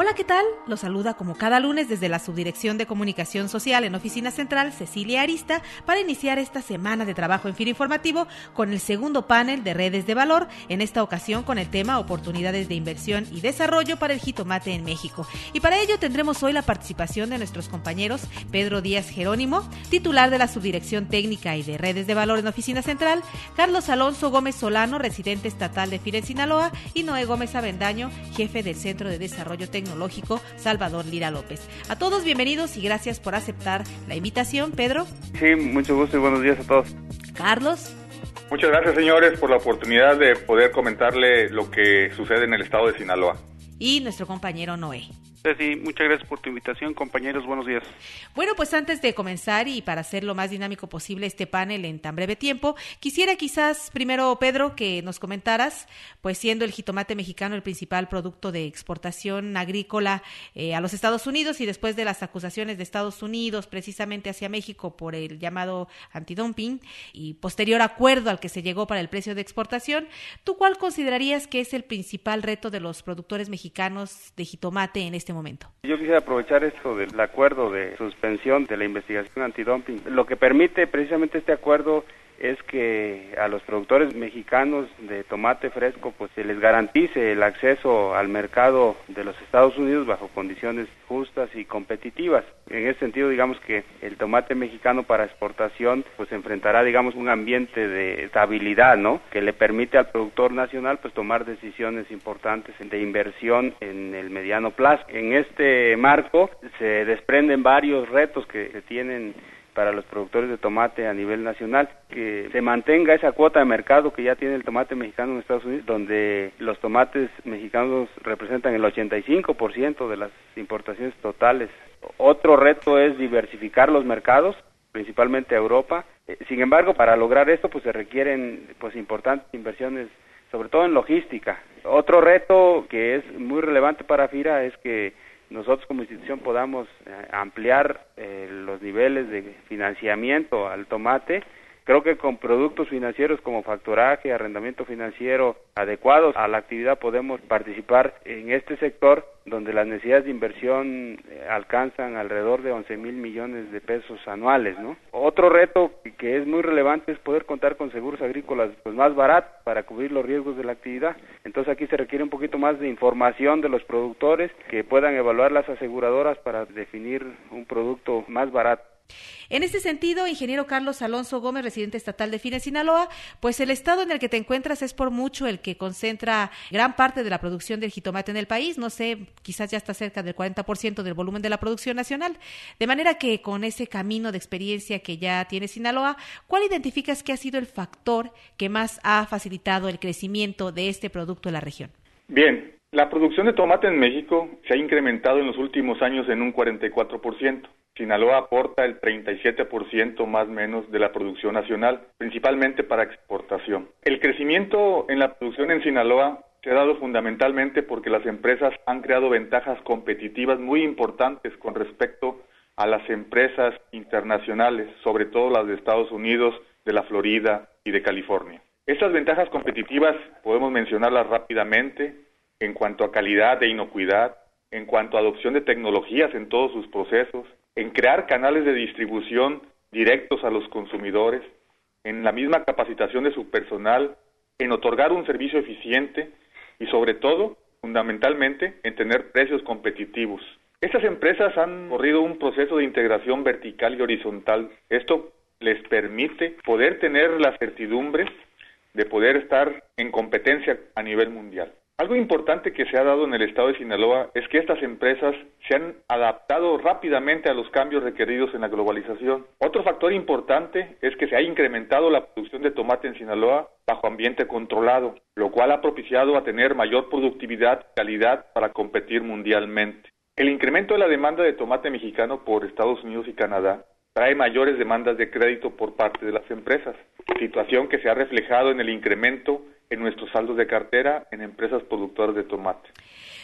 Hola, ¿qué tal? Los saluda como cada lunes desde la Subdirección de Comunicación Social en Oficina Central, Cecilia Arista, para iniciar esta semana de trabajo en FIR Informativo con el segundo panel de redes de valor, en esta ocasión con el tema Oportunidades de Inversión y Desarrollo para el jitomate en México. Y para ello tendremos hoy la participación de nuestros compañeros Pedro Díaz Jerónimo, titular de la Subdirección Técnica y de Redes de Valor en Oficina Central, Carlos Alonso Gómez Solano, residente estatal de FIR en Sinaloa, y Noé Gómez Avendaño, jefe del Centro de Desarrollo Técnico Tecnológico Salvador Lira López. A todos bienvenidos y gracias por aceptar la invitación, Pedro. Sí, mucho gusto y buenos días a todos. Carlos. Muchas gracias, señores, por la oportunidad de poder comentarle lo que sucede en el estado de Sinaloa. Y nuestro compañero Noé. Sí, muchas gracias por tu invitación, compañeros. Buenos días. Bueno, pues antes de comenzar y para hacer lo más dinámico posible este panel en tan breve tiempo, quisiera quizás primero, Pedro, que nos comentaras, pues siendo el jitomate mexicano el principal producto de exportación agrícola eh, a los Estados Unidos y después de las acusaciones de Estados Unidos precisamente hacia México por el llamado antidumping y posterior acuerdo al que se llegó para el precio de exportación, ¿tú cuál considerarías que es el principal reto de los productores mexicanos de jitomate en este este momento. Yo quisiera aprovechar esto del acuerdo de suspensión de la investigación antidumping. Lo que permite precisamente este acuerdo es que a los productores mexicanos de tomate fresco pues se les garantice el acceso al mercado de los Estados Unidos bajo condiciones justas y competitivas. En ese sentido, digamos que el tomate mexicano para exportación pues enfrentará digamos un ambiente de estabilidad, ¿no? Que le permite al productor nacional pues tomar decisiones importantes de inversión en el mediano plazo. En este marco se desprenden varios retos que, que tienen para los productores de tomate a nivel nacional, que se mantenga esa cuota de mercado que ya tiene el tomate mexicano en Estados Unidos, donde los tomates mexicanos representan el 85% de las importaciones totales. Otro reto es diversificar los mercados, principalmente a Europa. Eh, sin embargo, para lograr esto, pues se requieren pues importantes inversiones sobre todo en logística. Otro reto que es muy relevante para FIRA es que nosotros como institución podamos eh, ampliar eh, los niveles de financiamiento al tomate Creo que con productos financieros como factoraje, arrendamiento financiero adecuados a la actividad podemos participar en este sector donde las necesidades de inversión eh, alcanzan alrededor de 11 mil millones de pesos anuales, ¿no? Otro reto que es muy relevante es poder contar con seguros agrícolas pues más baratos para cubrir los riesgos de la actividad. Entonces aquí se requiere un poquito más de información de los productores que puedan evaluar las aseguradoras para definir un producto más barato. En este sentido, ingeniero Carlos Alonso Gómez, residente estatal de Fines, Sinaloa, pues el estado en el que te encuentras es por mucho el que concentra gran parte de la producción del jitomate en el país, no sé, quizás ya está cerca del 40% del volumen de la producción nacional. De manera que con ese camino de experiencia que ya tiene Sinaloa, ¿cuál identificas que ha sido el factor que más ha facilitado el crecimiento de este producto en la región? Bien, la producción de tomate en México se ha incrementado en los últimos años en un 44%. Sinaloa aporta el 37% más menos de la producción nacional, principalmente para exportación. El crecimiento en la producción en Sinaloa se ha dado fundamentalmente porque las empresas han creado ventajas competitivas muy importantes con respecto a las empresas internacionales, sobre todo las de Estados Unidos, de la Florida y de California. Estas ventajas competitivas podemos mencionarlas rápidamente en cuanto a calidad e inocuidad, en cuanto a adopción de tecnologías en todos sus procesos, en crear canales de distribución directos a los consumidores, en la misma capacitación de su personal, en otorgar un servicio eficiente y sobre todo, fundamentalmente, en tener precios competitivos. Estas empresas han corrido un proceso de integración vertical y horizontal. Esto les permite poder tener la certidumbre de poder estar en competencia a nivel mundial. Algo importante que se ha dado en el estado de Sinaloa es que estas empresas se han adaptado rápidamente a los cambios requeridos en la globalización. Otro factor importante es que se ha incrementado la producción de tomate en Sinaloa bajo ambiente controlado, lo cual ha propiciado a tener mayor productividad y calidad para competir mundialmente. El incremento de la demanda de tomate mexicano por Estados Unidos y Canadá trae mayores demandas de crédito por parte de las empresas, situación que se ha reflejado en el incremento en nuestros saldos de cartera en empresas productoras de tomate.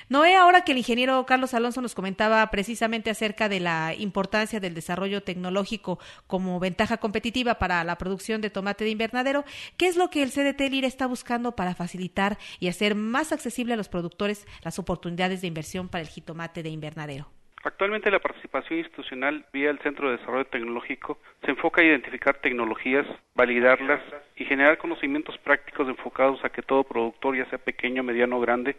Noé, ahora que el ingeniero Carlos Alonso nos comentaba precisamente acerca de la importancia del desarrollo tecnológico como ventaja competitiva para la producción de tomate de invernadero, ¿qué es lo que el CDT LIR está buscando para facilitar y hacer más accesible a los productores las oportunidades de inversión para el jitomate de invernadero? Actualmente la participación institucional vía el Centro de Desarrollo Tecnológico se enfoca a identificar tecnologías, validarlas y generar conocimientos prácticos enfocados a que todo productor, ya sea pequeño, mediano o grande,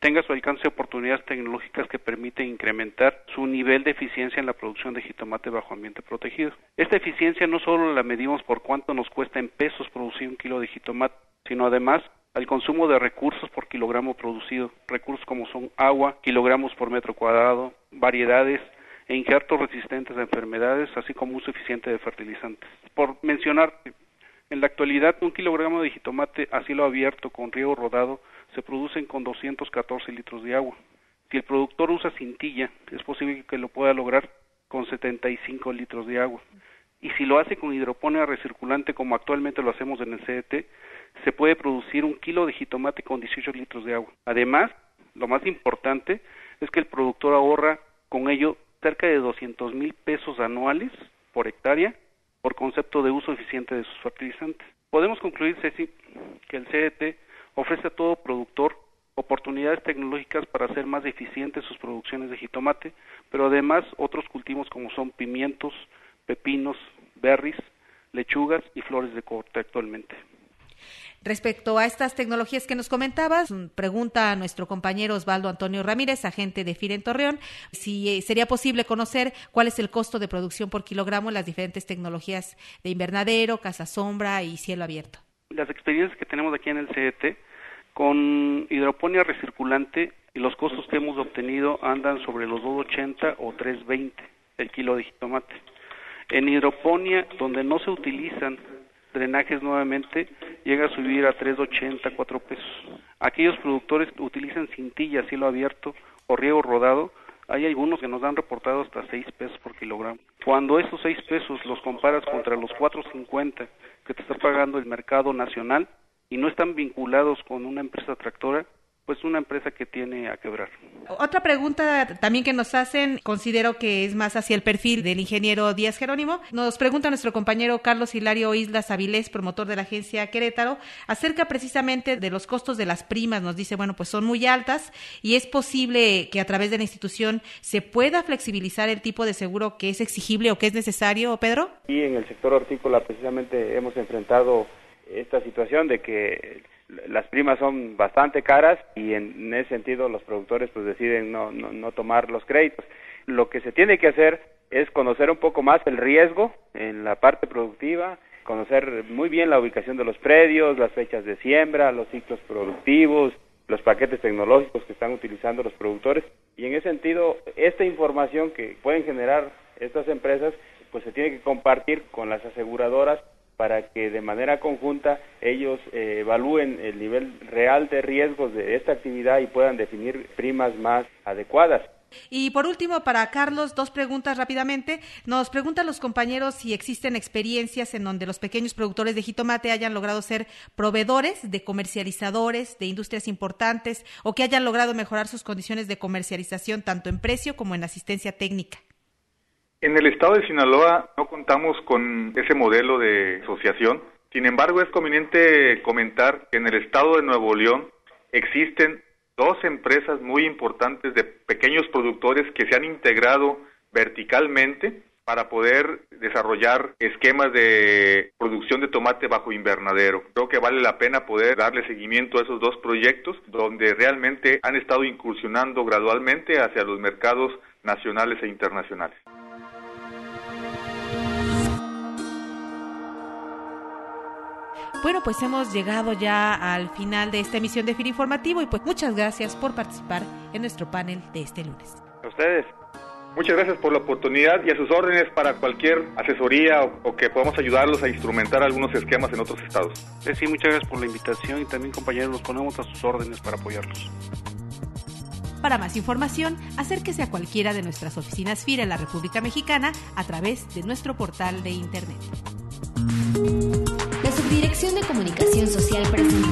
tenga a su alcance oportunidades tecnológicas que permiten incrementar su nivel de eficiencia en la producción de jitomate bajo ambiente protegido. Esta eficiencia no solo la medimos por cuánto nos cuesta en pesos producir un kilo de jitomate, sino además al consumo de recursos por kilogramo producido, recursos como son agua, kilogramos por metro cuadrado, variedades e injertos resistentes a enfermedades, así como uso eficiente de fertilizantes. Por mencionar, en la actualidad un kilogramo de jitomate a cielo abierto con riego rodado se producen con 214 litros de agua. Si el productor usa cintilla, es posible que lo pueda lograr con 75 litros de agua. Y si lo hace con hidroponía recirculante, como actualmente lo hacemos en el CDT, se puede producir un kilo de jitomate con 18 litros de agua. Además, lo más importante es que el productor ahorra con ello cerca de 200 mil pesos anuales por hectárea por concepto de uso eficiente de sus fertilizantes. Podemos concluir, Ceci, que el CDT ofrece a todo productor oportunidades tecnológicas para hacer más eficientes sus producciones de jitomate, pero además otros cultivos como son pimientos, pepinos, berries, lechugas y flores de corte actualmente. Respecto a estas tecnologías que nos comentabas, pregunta a nuestro compañero Osvaldo Antonio Ramírez, agente de FIRE en Torreón, si eh, sería posible conocer cuál es el costo de producción por kilogramo en las diferentes tecnologías de invernadero, casa sombra y cielo abierto. Las experiencias que tenemos aquí en el CDT con hidroponía recirculante y los costos que hemos obtenido andan sobre los 2.80 o 3.20 el kilo de jitomate. En hidroponía, donde no se utilizan drenajes nuevamente llega a subir a 3.80, 4 pesos. Aquellos productores que utilizan cintilla a cielo abierto o riego rodado, hay algunos que nos han reportado hasta 6 pesos por kilogramo. Cuando esos 6 pesos los comparas contra los 4.50 que te está pagando el mercado nacional y no están vinculados con una empresa tractora, pues una empresa que tiene a quebrar. Otra pregunta también que nos hacen, considero que es más hacia el perfil del ingeniero Díaz Jerónimo. Nos pregunta nuestro compañero Carlos Hilario Islas Avilés, promotor de la agencia Querétaro, acerca precisamente de los costos de las primas. Nos dice, bueno, pues son muy altas y es posible que a través de la institución se pueda flexibilizar el tipo de seguro que es exigible o que es necesario, Pedro. Y en el sector hortícola precisamente hemos enfrentado esta situación de que las primas son bastante caras y en, ese sentido los productores pues deciden no, no, no tomar los créditos. Lo que se tiene que hacer es conocer un poco más el riesgo en la parte productiva, conocer muy bien la ubicación de los predios, las fechas de siembra, los ciclos productivos, los paquetes tecnológicos que están utilizando los productores y en ese sentido esta información que pueden generar estas empresas pues se tiene que compartir con las aseguradoras para que de manera conjunta ellos eh, evalúen el nivel real de riesgos de esta actividad y puedan definir primas más adecuadas. Y por último, para Carlos, dos preguntas rápidamente. Nos preguntan los compañeros si existen experiencias en donde los pequeños productores de jitomate hayan logrado ser proveedores de comercializadores de industrias importantes o que hayan logrado mejorar sus condiciones de comercialización tanto en precio como en asistencia técnica. En el estado de Sinaloa no contamos con ese modelo de asociación. Sin embargo, es conveniente comentar que en el estado de Nuevo León existen dos empresas muy importantes de pequeños productores que se han integrado verticalmente para poder desarrollar esquemas de producción de tomate bajo invernadero. Creo que vale la pena poder darle seguimiento a esos dos proyectos donde realmente han estado incursionando gradualmente hacia los mercados nacionales e internacionales. Bueno, pues hemos llegado ya al final de esta emisión de FIR Informativo y pues muchas gracias por participar en nuestro panel de este lunes. A ustedes. Muchas gracias por la oportunidad y a sus órdenes para cualquier asesoría o, que podamos ayudarlos a instrumentar algunos esquemas en otros estados. Sí, muchas gracias por la invitación y también compañeros nos ponemos a sus órdenes para apoyarlos. Para más información, acérquese a cualquiera de nuestras oficinas FIR en la República Mexicana a través de nuestro portal de Internet. Dirección de Comunicación Social presentó